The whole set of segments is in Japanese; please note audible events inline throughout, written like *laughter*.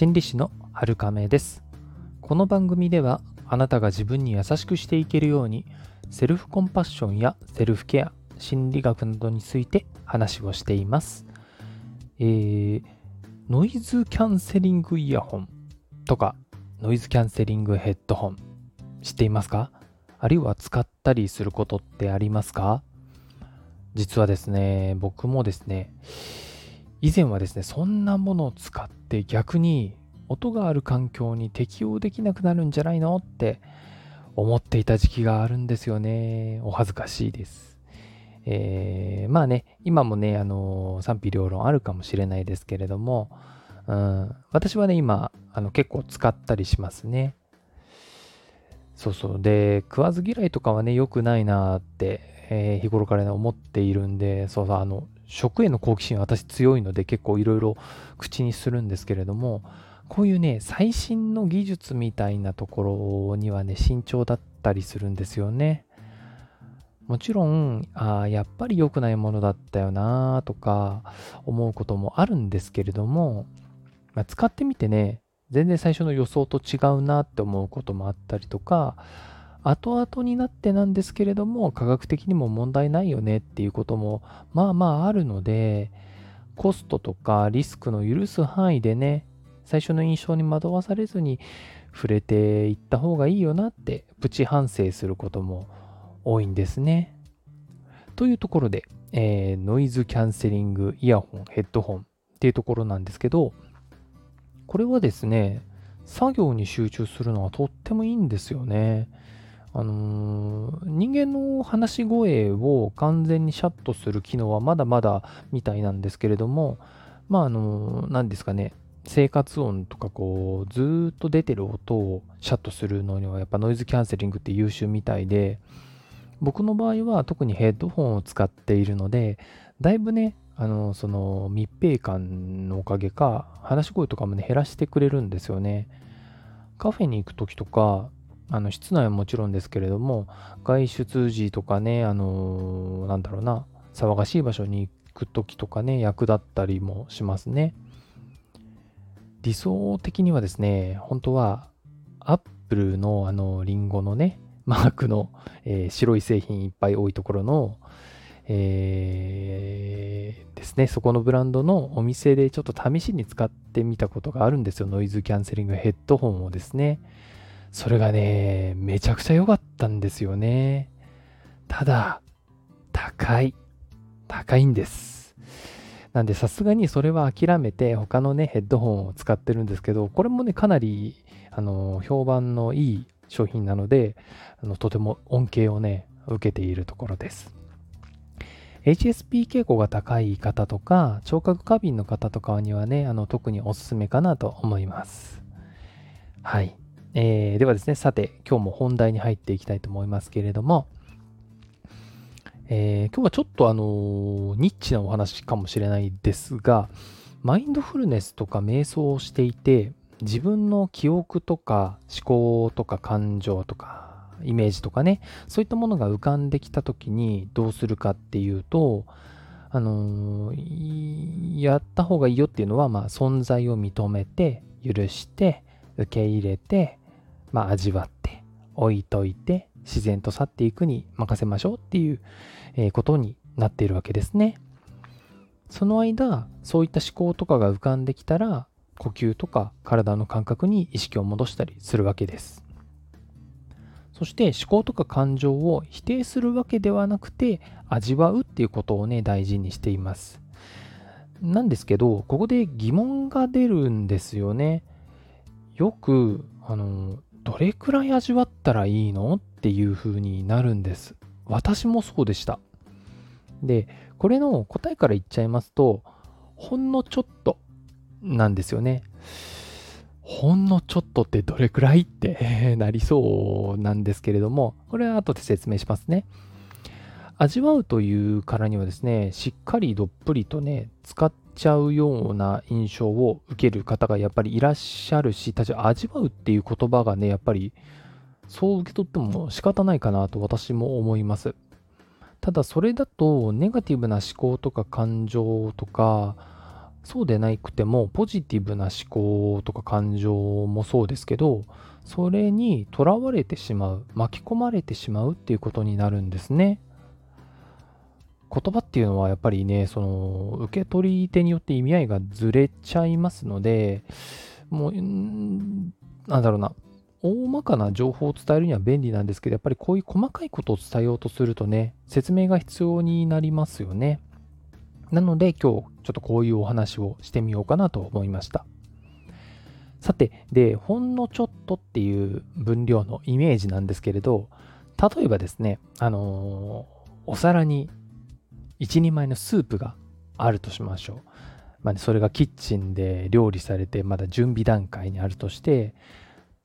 心理師の春亀です。この番組ではあなたが自分に優しくしていけるようにセルフコンパッションやセルフケア心理学などについて話をしています。えー、ノイズキャンセリングイヤホンとかノイズキャンセリングヘッドホン知っていますか？あるいは使ったりすることってありますか？実はですね、僕もですね、以前はですね、そんなものを使って逆に音がある環境に適応できなくなるんじゃないのって思っていた時期があるんですよね。お恥ずかしいです。えー、まあね、今もね、あの賛否両論あるかもしれないですけれども、うん、私はね、今、あの結構使ったりしますね。そうそう。で、食わず嫌いとかはね、良くないなって、えー、日頃からね、思っているんで、そうそう、あの、食への好奇心私強いので結構いろいろ口にするんですけれども、こういうね、最新の技術みたいなところにはね、慎重だったりするんですよね。もちろん、あやっぱり良くないものだったよなとか思うこともあるんですけれども、まあ、使ってみてね、全然最初の予想と違うなって思うこともあったりとか、後々になってなんですけれども、科学的にも問題ないよねっていうことも、まあまああるので、コストとかリスクの許す範囲でね、最初の印象に惑わされずに触れていった方がいいよなってプチ反省することも多いんですね。というところで、えー、ノイズキャンセリングイヤホン、ヘッドホンっていうところなんですけど、これはですね、作業に集中するのはとってもいいんですよね。あのー、人間の話し声を完全にシャットする機能はまだまだみたいなんですけれども、まあ、あのー、何ですかね、生活音とかこう、ずっと出てる音をシャットするのにはやっぱノイズキャンセリングって優秀みたいで、僕の場合は特にヘッドホンを使っているので、だいぶね、あの、その密閉感のおかげか、話し声とかもね、減らしてくれるんですよね。カフェに行く時とか、あの室内はもちろんですけれども、外出時とかね、あのー、なんだろうな、騒がしい場所に行く時とかね、役立ったりもしますね。理想的にはですね、本当は、アップルのあの、リンゴのね、マークの、えー、白い製品いっぱい多いところの、えー、ですね、そこのブランドのお店でちょっと試しに使ってみたことがあるんですよ。ノイズキャンセリングヘッドホンをですね。それがね、めちゃくちゃ良かったんですよね。ただ、高い。高いんです。なんでさすがにそれは諦めて他のね、ヘッドホンを使ってるんですけど、これもね、かなり、あの、評判のいい商品なので、あのとても恩恵をね、受けているところです。HSP 傾向が高い方とか、聴覚過敏の方とかにはね、あの特におすすめかなと思います。はい。えー、ではですね、さて、今日も本題に入っていきたいと思いますけれども、えー、今日はちょっとあの、ニッチなお話かもしれないですが、マインドフルネスとか瞑想をしていて、自分の記憶とか思考とか感情とかイメージとかね、そういったものが浮かんできた時にどうするかっていうと、あのー、やった方がいいよっていうのは、まあ、存在を認めて、許して、受け入れて、まあ、味わって置いといて自然と去っていくに任せましょうっていう、ことになっているわけですね。その間そういった思考とかが浮かんできたら呼吸とか体の感覚に意識を戻したりするわけです。そして思考とか感情を否定するわけではなくて味わうっていうことをね大事にしています。なんですけどここで疑問が出るんですよね。よくあのどれくらい味わったらいいの？っていう風になるんです。私もそうでした。で、これの答えから言っちゃいますと、ほんのちょっとなんですよね。ほんのちょっとってどれくらい？って *laughs* なりそうなんですけれども、これは後で説明しますね。味わうというからにはですね、しっかりどっぷりとね、使っちゃうような印象を受ける方がやっぱりいらっしゃるし、確か味わうっていう言葉がね、やっぱりそう受け取っても仕方ないかなと私も思います。ただそれだとネガティブな思考とか感情とかそうでなくてもポジティブな思考とか感情もそうですけどそれにとらわれてしまう巻き込まれてしまうっていうことになるんですね言葉っていうのはやっぱりねその受け取り手によって意味合いがずれちゃいますのでもうなんだろうな。大まかな情報を伝えるには便利なんですけどやっぱりこういう細かいことを伝えようとするとね説明が必要になりますよね。なので今日ちょっとこういうお話をしてみようかなと思いました。さてでほんのちょっとっていう分量のイメージなんですけれど例えばですねあのー、お皿に一人前のスープがあるとしましょう。まあね、それがキッチンで料理されてまだ準備段階にあるとして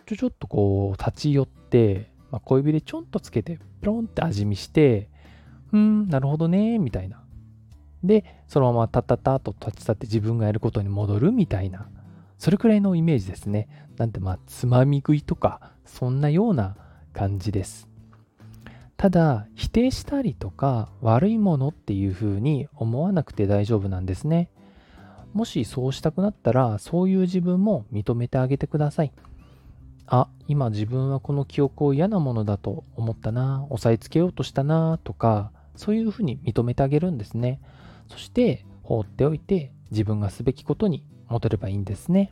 ちょちょっとこう立ち寄って、まあ、小指でちょんとつけてピロンって味見してうんなるほどねみたいな。でそのままタッタッタと立ち去って自分がやることに戻るみたいな。それくらいのイメージですね。なんてまあつまみ食いとかそんなような感じです。ただ否定したりとか悪いものっていうふうに思わなくて大丈夫なんですね。もしそうしたくなったらそういう自分も認めてあげてください。あ今自分はこの記憶を嫌なものだと思ったな押さえつけようとしたなとかそういうふうに認めてあげるんですね。そして放っておいて自分がすべきことに戻ればいいんですね。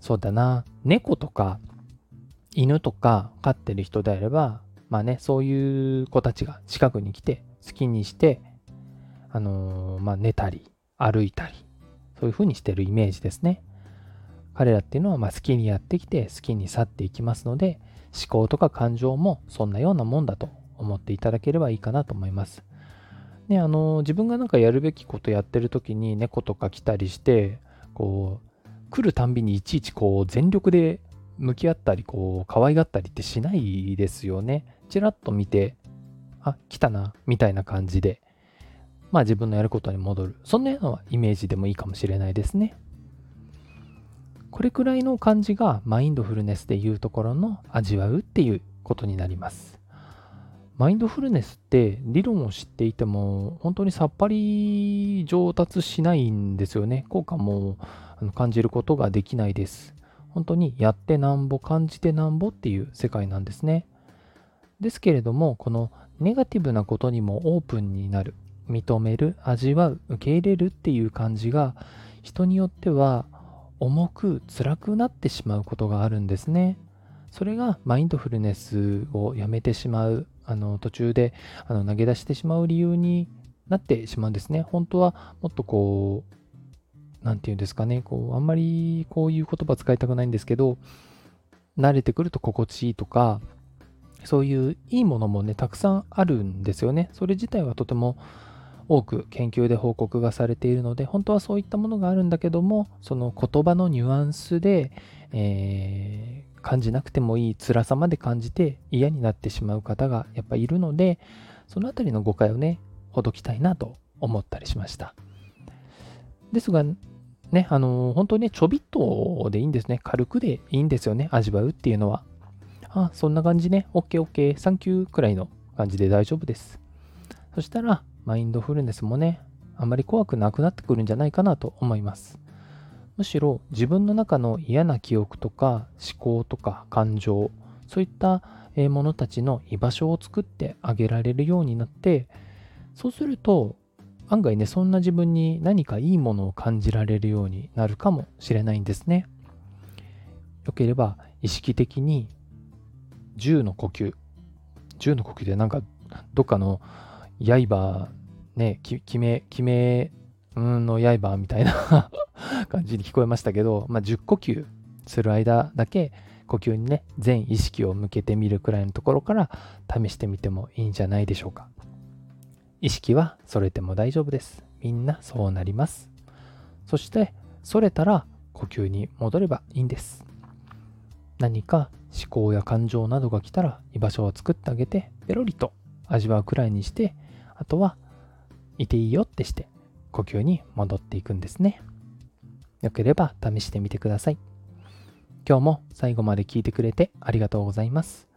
そうだな。猫とか犬とか飼ってる人であればまあね、そういう子たちが近くに来て、好きにして、あのー、まあ寝たり、歩いたり、そういう風にしてるイメージですね。彼らっていうのはま好きにやってきて好きに去っていきますので思考とか感情もそんなようなもんだと思っていただければいいかなと思います。ね、あの自分がなんかやるべきことやってる時に猫とか来たりしてこう来るたんびにいちいちこう全力で向き合ったりこう可愛がったりってしないですよね。ちらっと見て、あ、来たな、みたいな感じで、まあ自分のやることに戻る。そんなようなイメージでもいいかもしれないですね。これくらいの感じがマインドフルネスでいうところの味わうっていうことになります。マインドフルネスって理論を知っていても本当にさっぱり上達しないんですよね。効果も感じることができないです。本当にやってなんぼ感じてなんぼっていう世界なんですね。ですけれども、このネガティブなことにもオープンになる、認める、味わう、受け入れるっていう感じが、人によっては重く辛くなってしまうことがあるんですね。それがマインドフルネスをやめてしまう、あの途中であの投げ出してしまう理由になってしまうんですね。本当はもっとこう、何て言うんですかね、こう、あんまりこういう言葉使いたくないんですけど、慣れてくると心地いいとか、そういういいものもね、たくさんあるんですよね。それ自体はとても多く研究で報告がされているので、本当はそういったものがあるんだけども、その言葉のニュアンスで、えー、感じなくてもいい辛さまで感じて嫌になってしまう方がやっぱいるので、そのあたりの誤解をね、ほどきたいなと思ったりしました。ですが、ね、あの、本当にね、ちょびっとでいいんですね。軽くでいいんですよね、味わうっていうのは。あ、そんな感じね。OK, OK, サンキューくらいの感じで大丈夫です。そしたら、マインドフルネスもね、あまり怖くなくなってくるんじゃないかなと思います。むしろ自分の中の嫌な記憶とか思考とか感情、そういったものたちの居場所を作ってあげられるようになって、そうすると案外ね、そんな自分に何かいいものを感じられるようになるかもしれないんですね。よければ意識的に10の呼吸。10の呼吸でなんかどっかの刃、ね、決め、決め、んの刃みたいな *laughs* 感じに聞こえましたけど、まあ、10呼吸する間だけ呼吸にね、全意識を向けてみるくらいのところから試してみてもいいんじゃないでしょうか。意識はそれても大丈夫です。みんなそうなります。そして、それたら呼吸に戻ればいいんです。何か思考や感情などが来たら居場所を作ってあげてペロリと味わうくらいにしてあとはいていいよってして呼吸に戻っていくんですねよければ試してみてください今日も最後まで聞いてくれてありがとうございます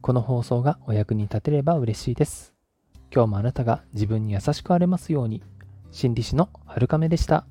この放送がお役に立てれば嬉しいです今日もあなたが自分に優しくあれますように心理師の春亀でした。